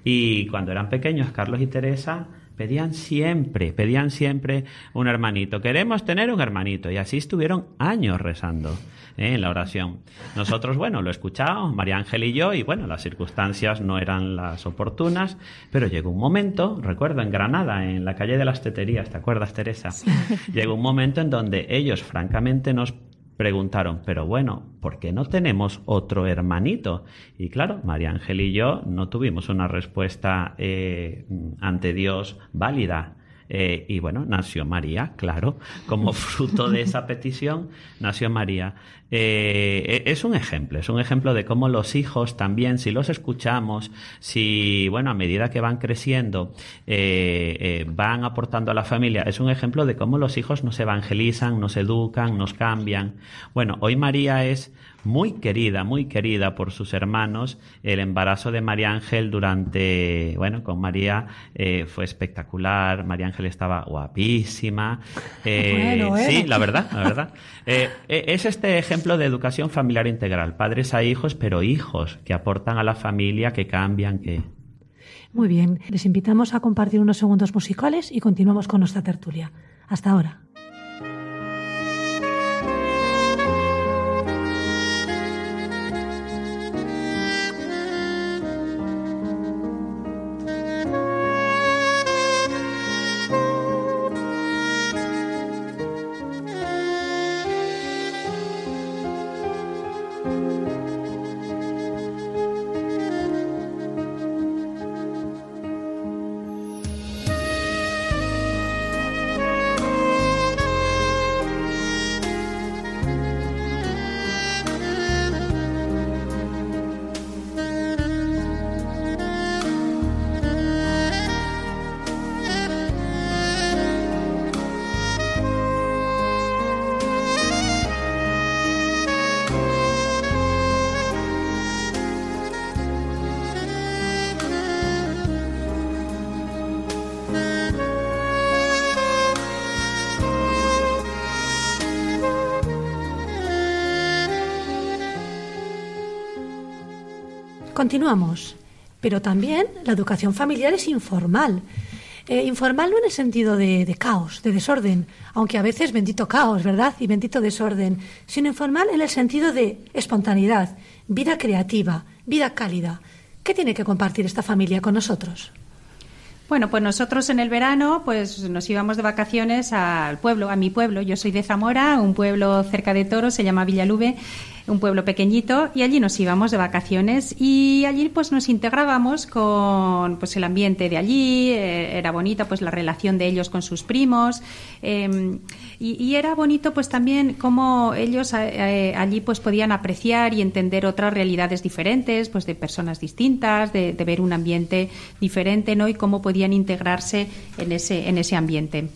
S6: Y cuando eran pequeños, Carlos y Teresa pedían siempre, pedían siempre un hermanito. Queremos tener un hermanito. Y así estuvieron años rezando. ¿Eh? en la oración. Nosotros, bueno, lo escuchábamos, María Ángel y yo, y bueno, las circunstancias no eran las oportunas, pero llegó un momento, recuerdo, en Granada, en la calle de las Teterías, ¿te acuerdas, Teresa? (laughs) Llegó un momento en donde ellos, francamente, nos preguntaron, pero bueno, ¿por qué no tenemos otro hermanito? Y claro, María Ángel y yo no tuvimos una respuesta eh, ante Dios válida. Eh, y bueno, nació María, claro, como fruto de esa petición, nació María. Eh, e, es un ejemplo, es un ejemplo de cómo los hijos también, si los escuchamos, si, bueno, a medida que van creciendo, eh, van aportando a la familia, es un ejemplo de cómo los hijos nos evangelizan, nos educan, nos cambian. Bueno, hoy María es muy querida, muy querida por sus hermanos. El embarazo de María Ángel durante, bueno, con María eh, fue espectacular. María Ángel estaba guapísima. Eh, sí, la verdad, la verdad. Eh, es este ejemplo de educación familiar integral. Padres a hijos, pero hijos que aportan a la familia, que cambian, que...
S2: Muy bien, les invitamos a compartir unos segundos musicales y continuamos con nuestra tertulia. Hasta ahora. Continuamos. Pero también la educación familiar es informal. Eh, informal no en el sentido de, caos, de desorden, aunque a veces bendito caos, ¿verdad? Y bendito desorden, sino informal en el sentido de espontaneidad, vida creativa, vida cálida. ¿Qué tiene que compartir esta familia con nosotros?
S5: Bueno, pues nosotros en el verano pues nos íbamos de vacaciones al pueblo, a mi pueblo. Yo soy de Zamora, un pueblo cerca de Toro, se llama Villalube, un pueblo pequeñito, y allí nos íbamos de vacaciones y allí pues nos integrábamos con pues el ambiente de allí, eh, era bonita pues la relación de ellos con sus primos eh, y, era bonito pues también cómo ellos eh, allí pues podían apreciar y entender otras realidades diferentes, pues de personas distintas, de, de ver un ambiente diferente, ¿no? Y cómo podían integrarse en ese, en ese ambiente.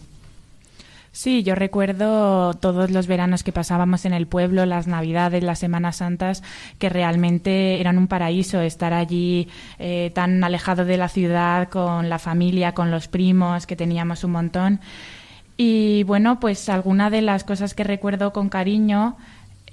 S7: Sí, yo recuerdo todos los veranos que pasábamos en el pueblo, las Navidades, las Semanas Santas, que realmente eran un paraíso estar allí eh, tan alejado de la ciudad, con la familia, con los primos, que teníamos un montón. Y bueno, pues alguna de las cosas que recuerdo con cariño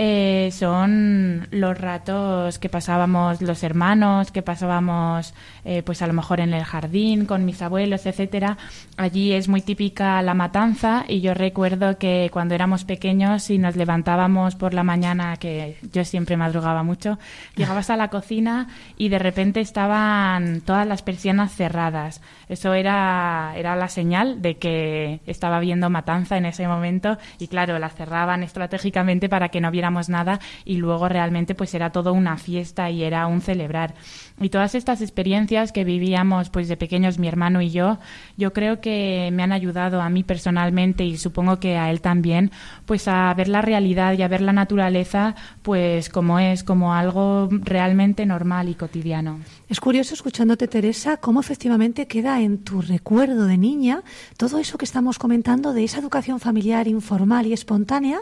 S7: eh, son los ratos que pasábamos los hermanos, que pasábamos eh, pues a lo mejor en el jardín con mis abuelos, etcétera. Allí es muy típica la matanza y yo recuerdo que cuando éramos pequeños y nos levantábamos por la mañana, que yo siempre madrugaba mucho, (laughs) llegabas a la cocina y de repente estaban todas las persianas cerradas. Eso era, era la señal de que estaba viendo matanza en ese momento y claro, la cerraban estratégicamente para que no viera nada y luego realmente pues era todo una fiesta y era un celebrar. Y todas estas experiencias que vivíamos pues de pequeños mi hermano y yo, yo creo que me han ayudado a mí personalmente y supongo que a él también pues a ver la realidad y a ver la naturaleza pues como es, como algo realmente normal y cotidiano.
S2: Es curioso escuchándote, Teresa, cómo efectivamente queda en tu recuerdo de niña todo eso que estamos comentando de esa educación familiar informal y espontánea,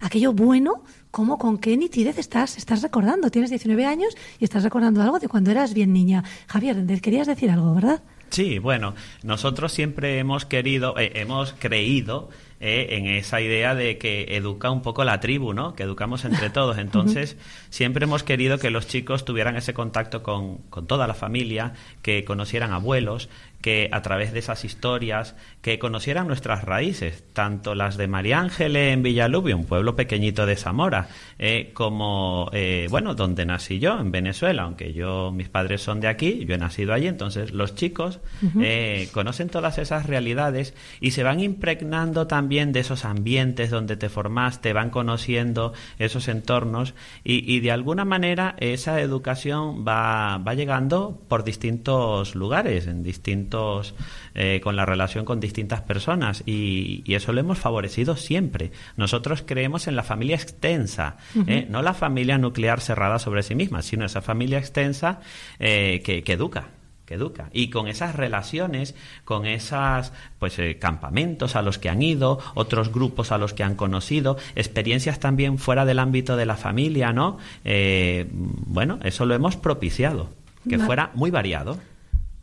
S2: aquello bueno ¿Cómo, con qué nitidez estás, estás recordando? Tienes 19 años y estás recordando algo de cuando eras bien niña. Javier, querías decir algo, ¿verdad?
S6: Sí, bueno, nosotros siempre hemos querido, eh, hemos creído eh, en esa idea de que educa un poco la tribu, ¿no? Que educamos entre (laughs) todos. Entonces, siempre hemos querido que los chicos tuvieran ese contacto con, con toda la familia, que conocieran abuelos, que a través de esas historias que conocieran nuestras raíces, tanto las de María Ángeles en Villalubio, un pueblo pequeñito de Zamora, eh, como, eh, bueno, donde nací yo, en Venezuela, aunque yo, mis padres son de aquí, yo he nacido allí, entonces los chicos eh, conocen todas esas realidades y se van impregnando también de esos ambientes donde te formaste, van conociendo esos entornos y, y de alguna manera esa educación va, va llegando por distintos lugares, en distintos eh, con la relación con distintas personas y, eso lo hemos favorecido siempre. Nosotros creemos en la familia extensa, ¿eh? no la familia nuclear cerrada sobre sí misma, sino esa familia extensa eh, que, educa que educa. Y con esas relaciones, con esos pues, campamentos a los que han ido, otros grupos a los que han conocido, experiencias también fuera del ámbito de la familia, ¿no? bueno, eso lo hemos propiciado, que fuera muy variado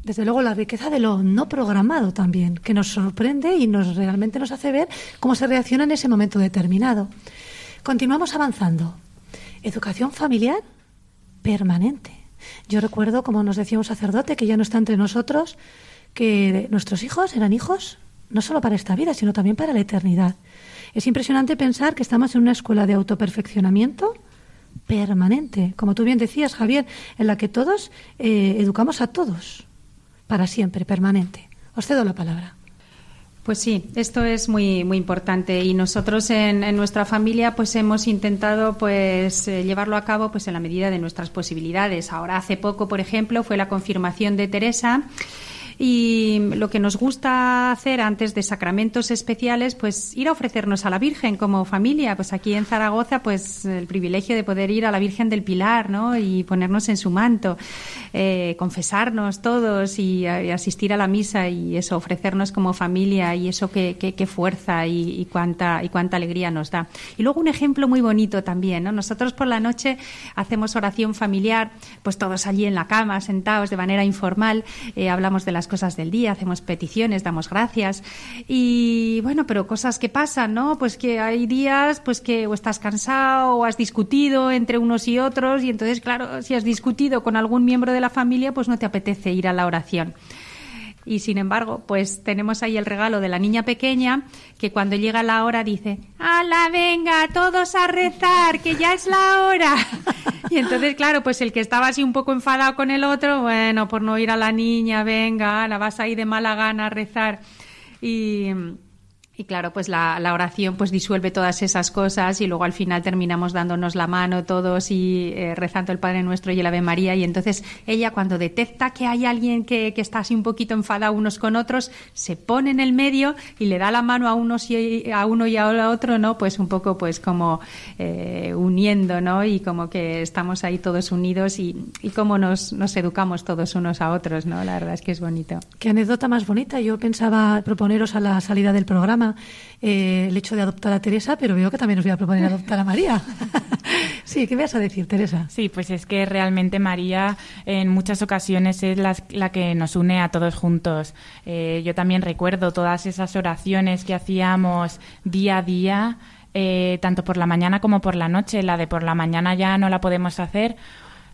S2: desde luego la riqueza de lo no programado también, que nos sorprende y nos realmente nos hace ver cómo se reacciona en ese momento determinado. Continuamos avanzando. Educación familiar permanente. Yo recuerdo, como nos decía un sacerdote que ya no está entre nosotros, que nuestros hijos eran hijos no solo para esta vida, sino también para la eternidad. Es impresionante pensar que estamos en una escuela de autoperfeccionamiento permanente, como tú bien decías, Javier, en la que todos eh, educamos a todos para siempre, permanente. Os cedo la palabra.
S5: Pues sí, esto es muy muy importante y nosotros en, nuestra familia pues hemos intentado pues eh, llevarlo a cabo pues en la medida de nuestras posibilidades. Ahora hace poco, por ejemplo, fue la confirmación de Teresa y lo que nos gusta hacer antes de sacramentos especiales, pues ir a ofrecernos a la Virgen como familia. Pues aquí en Zaragoza, pues el privilegio de poder ir a la Virgen del Pilar, ¿no? Y ponernos en su manto, eh, confesarnos todos y, asistir a la misa y eso, ofrecernos como familia y eso qué, fuerza y, cuánta, y cuánta alegría nos da. Y luego un ejemplo muy bonito también, ¿no? Nosotros por la noche hacemos oración familiar, pues todos allí en la cama, sentados de manera informal, eh, hablamos de las las cosas del día, hacemos peticiones, damos gracias y bueno, pero cosas que pasan, ¿no? Pues que hay días pues que o estás cansado o has discutido entre unos y otros y entonces claro, si has discutido con algún miembro de la familia, pues no te apetece ir a la oración. Y sin embargo, pues tenemos ahí el regalo de la niña pequeña que cuando llega la hora dice, ¡Hala, venga, todos a rezar, que ya es la hora! (laughs) Y entonces, claro, pues el que estaba así un poco enfadado con el otro, bueno, por no ir a la niña, venga, la vas ahí de mala gana a rezar. Y, y claro, pues la, oración pues disuelve todas esas cosas y luego al final terminamos dándonos la mano todos y eh, rezando el Padre Nuestro y el Ave María. Y entonces ella cuando detecta que hay alguien que, que, está así un poquito enfadado unos con otros, se pone en el medio y le da la mano a unos y a uno y a otro, ¿no? Pues un poco pues como eh, uniendo, ¿no? Y como que estamos ahí todos unidos y, y cómo nos, nos educamos todos unos a otros, ¿no? La verdad es que es bonito.
S8: Qué anécdota más bonita. Yo pensaba proponeros a la salida del programa eh, el hecho de adoptar a Teresa, pero veo que también os voy a proponer adoptar a María. (laughs) sí, ¿qué me vas a decir, Teresa?
S7: Sí, pues es que realmente María en muchas ocasiones es la, la que nos une a todos juntos. Eh, yo también recuerdo todas esas oraciones que hacíamos día a día. Eh, tanto por la mañana como por la noche. La de por la mañana ya no la podemos hacer,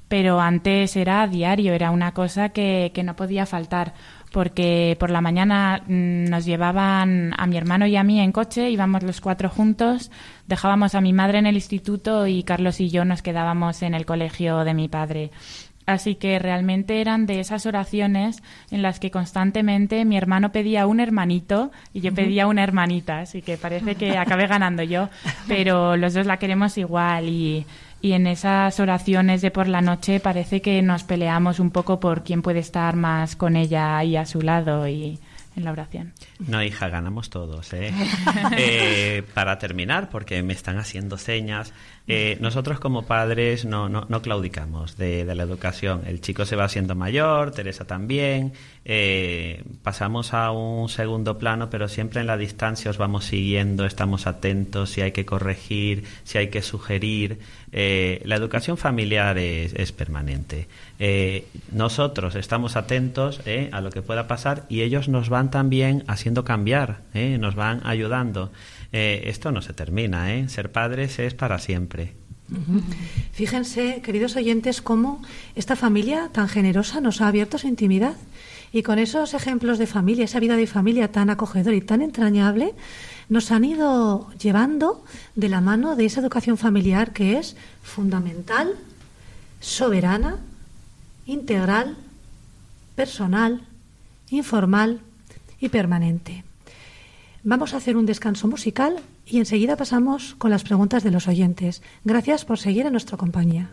S7: pero antes era diario, era una cosa que, que no podía faltar porque por la mañana mmm, nos llevaban a mi hermano y a mí en coche, íbamos los cuatro juntos, dejábamos a mi madre en el instituto y Carlos y yo nos quedábamos en el colegio de mi padre. Así que realmente eran de esas oraciones en las que constantemente mi hermano pedía un hermanito y yo pedía una hermanita, así que parece que (laughs) acabé ganando yo, pero los dos la queremos igual y, y en esas oraciones de por la noche parece que nos peleamos un poco por quién puede estar más con ella ahí a su lado y en la oración.
S6: No, hija, ganamos todos. ¿eh? (laughs) eh, para terminar, porque me están haciendo señas, eh, nosotros como padres no, no, no claudicamos de, la educación. El chico se va haciendo mayor, Teresa también. Eh, pasamos a un segundo plano, pero siempre en la distancia os vamos siguiendo, estamos atentos si hay que corregir, si hay que sugerir. Eh, la educación familiar es, es permanente. Eh, nosotros estamos atentos a lo que pueda pasar y ellos nos van también haciendo cambiar, nos van ayudando. Eh, esto no se termina, ¿eh? Ser padres es para siempre. (laughs)
S8: Fíjense, queridos oyentes, cómo esta familia tan generosa nos ha abierto su intimidad. Y con esos ejemplos de familia, esa vida de familia tan acogedora y tan entrañable, nos han ido llevando de la mano de esa educación familiar que es fundamental, soberana, integral, personal, informal y permanente. Vamos a hacer un descanso musical y enseguida pasamos con las preguntas de los oyentes. Gracias por seguir en nuestra compañía.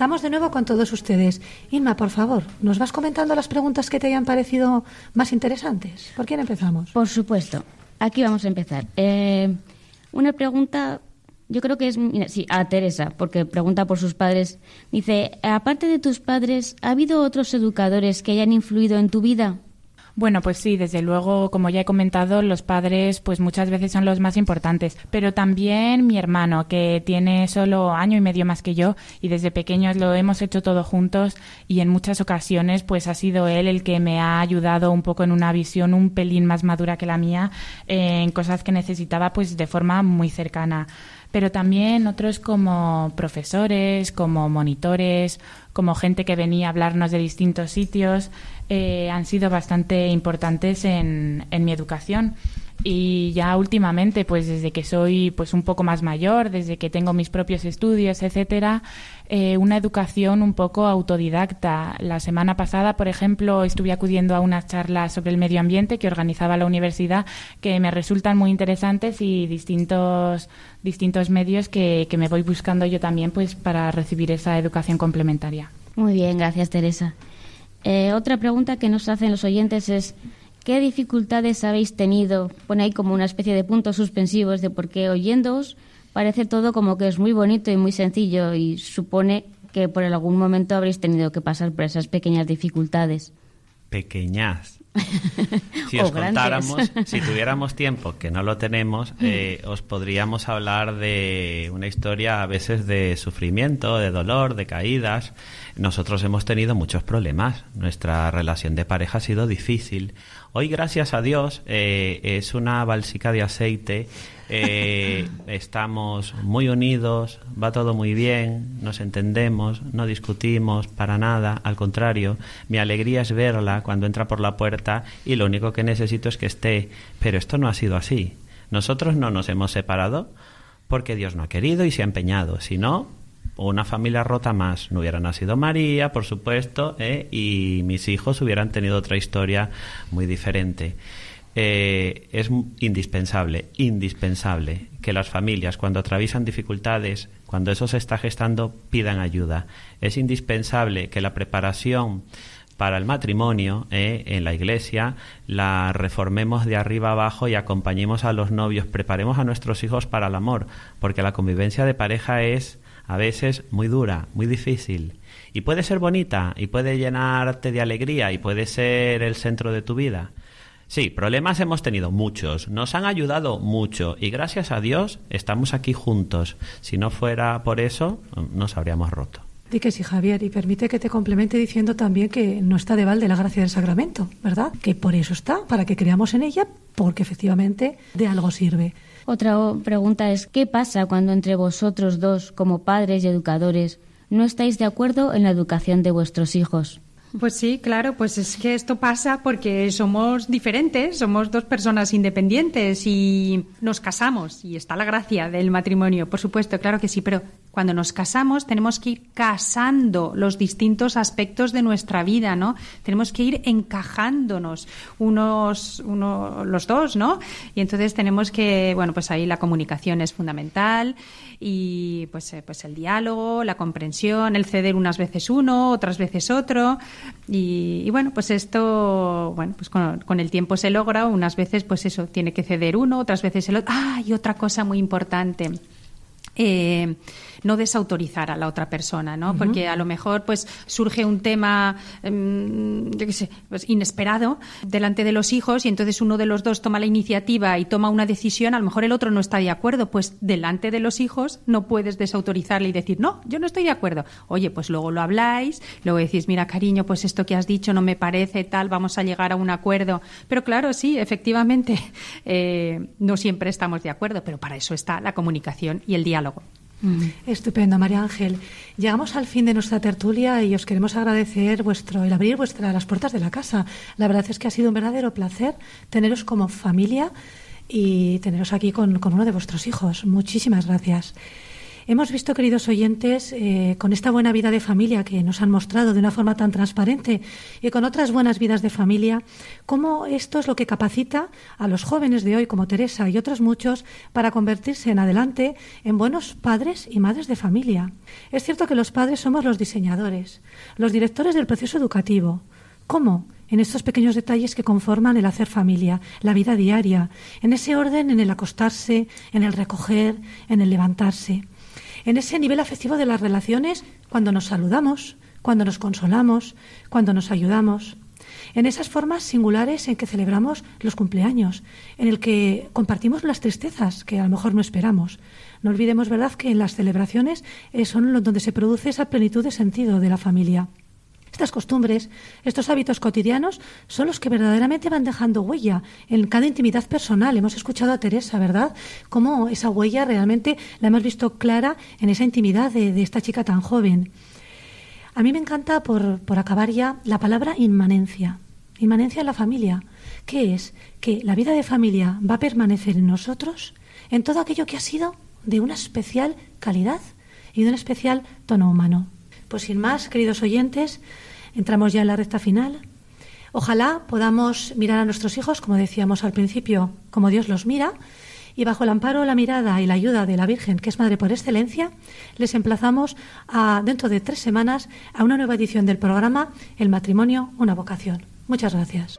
S8: Estamos de nuevo con todos ustedes. Inma, por favor, ¿nos vas comentando las preguntas que te hayan parecido más interesantes? ¿Por quién empezamos?
S4: Por supuesto. Aquí vamos a empezar. Eh, Una pregunta, yo creo que es, sí, a Teresa, porque pregunta por sus padres. Dice, aparte de tus padres, ¿ha habido otros educadores que hayan influido en tu vida?
S7: Bueno, pues sí, desde luego, como ya he comentado, los padres pues muchas veces son los más importantes, pero también mi hermano, que tiene solo año y medio más que yo y desde pequeños lo hemos hecho todo juntos y en muchas ocasiones pues ha sido él el que me ha ayudado un poco en una visión un pelín más madura que la mía en cosas que necesitaba pues de forma muy cercana. Pero también otros como profesores, como monitores, como gente que venía a hablarnos de distintos sitios, eh, han sido bastante importantes en, en mi educación y ya últimamente pues desde que soy pues un poco más mayor desde que tengo mis propios estudios etcétera eh, una educación un poco autodidacta. La semana pasada por ejemplo estuve acudiendo a unas charlas sobre el medio ambiente que organizaba la universidad que me resultan muy interesantes y distintos distintos medios que, que me voy buscando yo también pues para recibir esa educación complementaria.
S4: Muy bien gracias Teresa. Eh, otra pregunta que nos hacen los oyentes es ¿Qué dificultades habéis tenido? Pone ahí como una especie de puntos suspensivos de por qué oyéndoos parece todo como que es muy bonito y muy sencillo y supone que por algún momento habréis tenido que pasar por esas pequeñas dificultades.
S6: Pequeñas. Si (laughs) os contáramos, (laughs) si tuviéramos tiempo, que no lo tenemos, eh, os podríamos hablar de una historia a veces de sufrimiento, de dolor, de caídas. Nosotros hemos tenido muchos problemas. Nuestra relación de pareja ha sido difícil. Hoy, gracias a Dios, eh, es una balsica de aceite. Eh, estamos muy unidos, va todo muy bien, nos entendemos, no discutimos para nada. Al contrario, mi alegría es verla cuando entra por la puerta y lo único que necesito es que esté. Pero esto no ha sido así. Nosotros no nos hemos separado porque Dios no ha querido y se ha empeñado. Si no, una familia rota más. No hubiera nacido María, por supuesto, ¿eh? y mis hijos hubieran tenido otra historia muy diferente. Eh, es indispensable, indispensable que las familias, cuando atraviesan dificultades, cuando eso se está gestando, pidan ayuda. Es indispensable que la preparación para el matrimonio ¿eh? en la iglesia la reformemos de arriba abajo y acompañemos a los novios, preparemos a nuestros hijos para el amor, porque la convivencia de pareja es a veces muy dura, muy difícil. Y puede ser bonita, y puede llenarte de alegría, y puede ser el centro de tu vida. Sí, problemas hemos tenido muchos, nos han ayudado mucho, y gracias a Dios estamos aquí juntos. Si no fuera por eso, nos habríamos roto.
S2: Di que sí, Javier, y permite que te complemente diciendo también que no está de balde la gracia del sacramento, ¿verdad? Que por eso está, para que creamos en ella, porque efectivamente de algo sirve.
S4: Otra pregunta es, ¿qué pasa cuando entre vosotros dos, como padres y educadores, no estáis de acuerdo en la educación de vuestros hijos?
S5: Pues sí, claro, pues es que esto pasa porque somos diferentes, somos dos personas independientes y nos casamos y está la gracia del matrimonio, por supuesto, claro que sí, pero cuando nos casamos tenemos que ir casando los distintos aspectos de nuestra vida, ¿no? Tenemos que ir encajándonos unos, uno, los dos, ¿no? Y entonces tenemos que, bueno, pues ahí la comunicación es fundamental y pues, eh, pues el diálogo, la comprensión, el ceder unas veces uno, otras veces otro y, bueno, pues esto, bueno, pues con, el tiempo se logra, unas veces pues eso, tiene que ceder uno, otras veces el otro. Ah, y otra cosa muy importante. Eh, no desautorizar a la otra persona, ¿no? Porque a lo mejor pues surge un tema, em, yo qué sé, pues, inesperado delante de los hijos y entonces uno de los dos toma la iniciativa y toma una decisión, a lo mejor el otro no está de acuerdo, pues delante de los hijos no puedes desautorizarle y decir, no, yo no estoy de acuerdo. Oye, pues luego lo habláis, luego decís, mira, cariño, pues esto que has dicho no me parece tal, vamos a llegar a un acuerdo. Pero claro, sí, efectivamente, (laughs) eh, no siempre estamos de acuerdo, pero para eso está la comunicación y el diálogo.
S2: Mm. Estupendo, María Ángel. Llegamos al fin de nuestra tertulia y os queremos agradecer vuestro el abrir vuestra, las puertas de la casa. La verdad es que ha sido un verdadero placer teneros como familia y teneros aquí con, con uno de vuestros hijos. Muchísimas gracias. Hemos visto, queridos oyentes, eh, con esta buena vida de familia que nos han mostrado de una forma tan transparente y con otras buenas vidas de familia, cómo esto es lo que capacita a los jóvenes de hoy, como Teresa y otros muchos, para convertirse en adelante en buenos padres y madres de familia. Es cierto que los padres somos los diseñadores, los directores del proceso educativo. ¿Cómo? en estos pequeños detalles que conforman el hacer familia, la vida diaria, en ese orden en el acostarse, en el recoger, en el levantarse, en ese nivel afectivo de las relaciones cuando nos saludamos, cuando nos consolamos, cuando nos ayudamos, en esas formas singulares en que celebramos los cumpleaños, en el que compartimos las tristezas que a lo mejor no esperamos. No olvidemos, ¿verdad?, que en las celebraciones eh, son donde se produce esa plenitud de sentido de la familia. Estas costumbres, estos hábitos cotidianos, son los que verdaderamente van dejando huella en cada intimidad personal. Hemos escuchado a Teresa, ¿verdad? Cómo esa huella realmente la hemos visto clara en esa intimidad de, esta chica tan joven. A mí me encanta, por, por acabar ya, la palabra inmanencia. Inmanencia en la familia. ¿Qué es? Que la vida de familia va a permanecer en nosotros en todo aquello que ha sido de una especial calidad y de un especial tono humano. Pues sin más, queridos oyentes, entramos ya en la recta final. Ojalá podamos mirar a nuestros hijos, como decíamos al principio, como Dios los mira, y bajo el amparo, la mirada y la ayuda de la Virgen, que es Madre por excelencia, les emplazamos a, dentro de tres semanas a una nueva edición del programa El matrimonio, una vocación. Muchas gracias.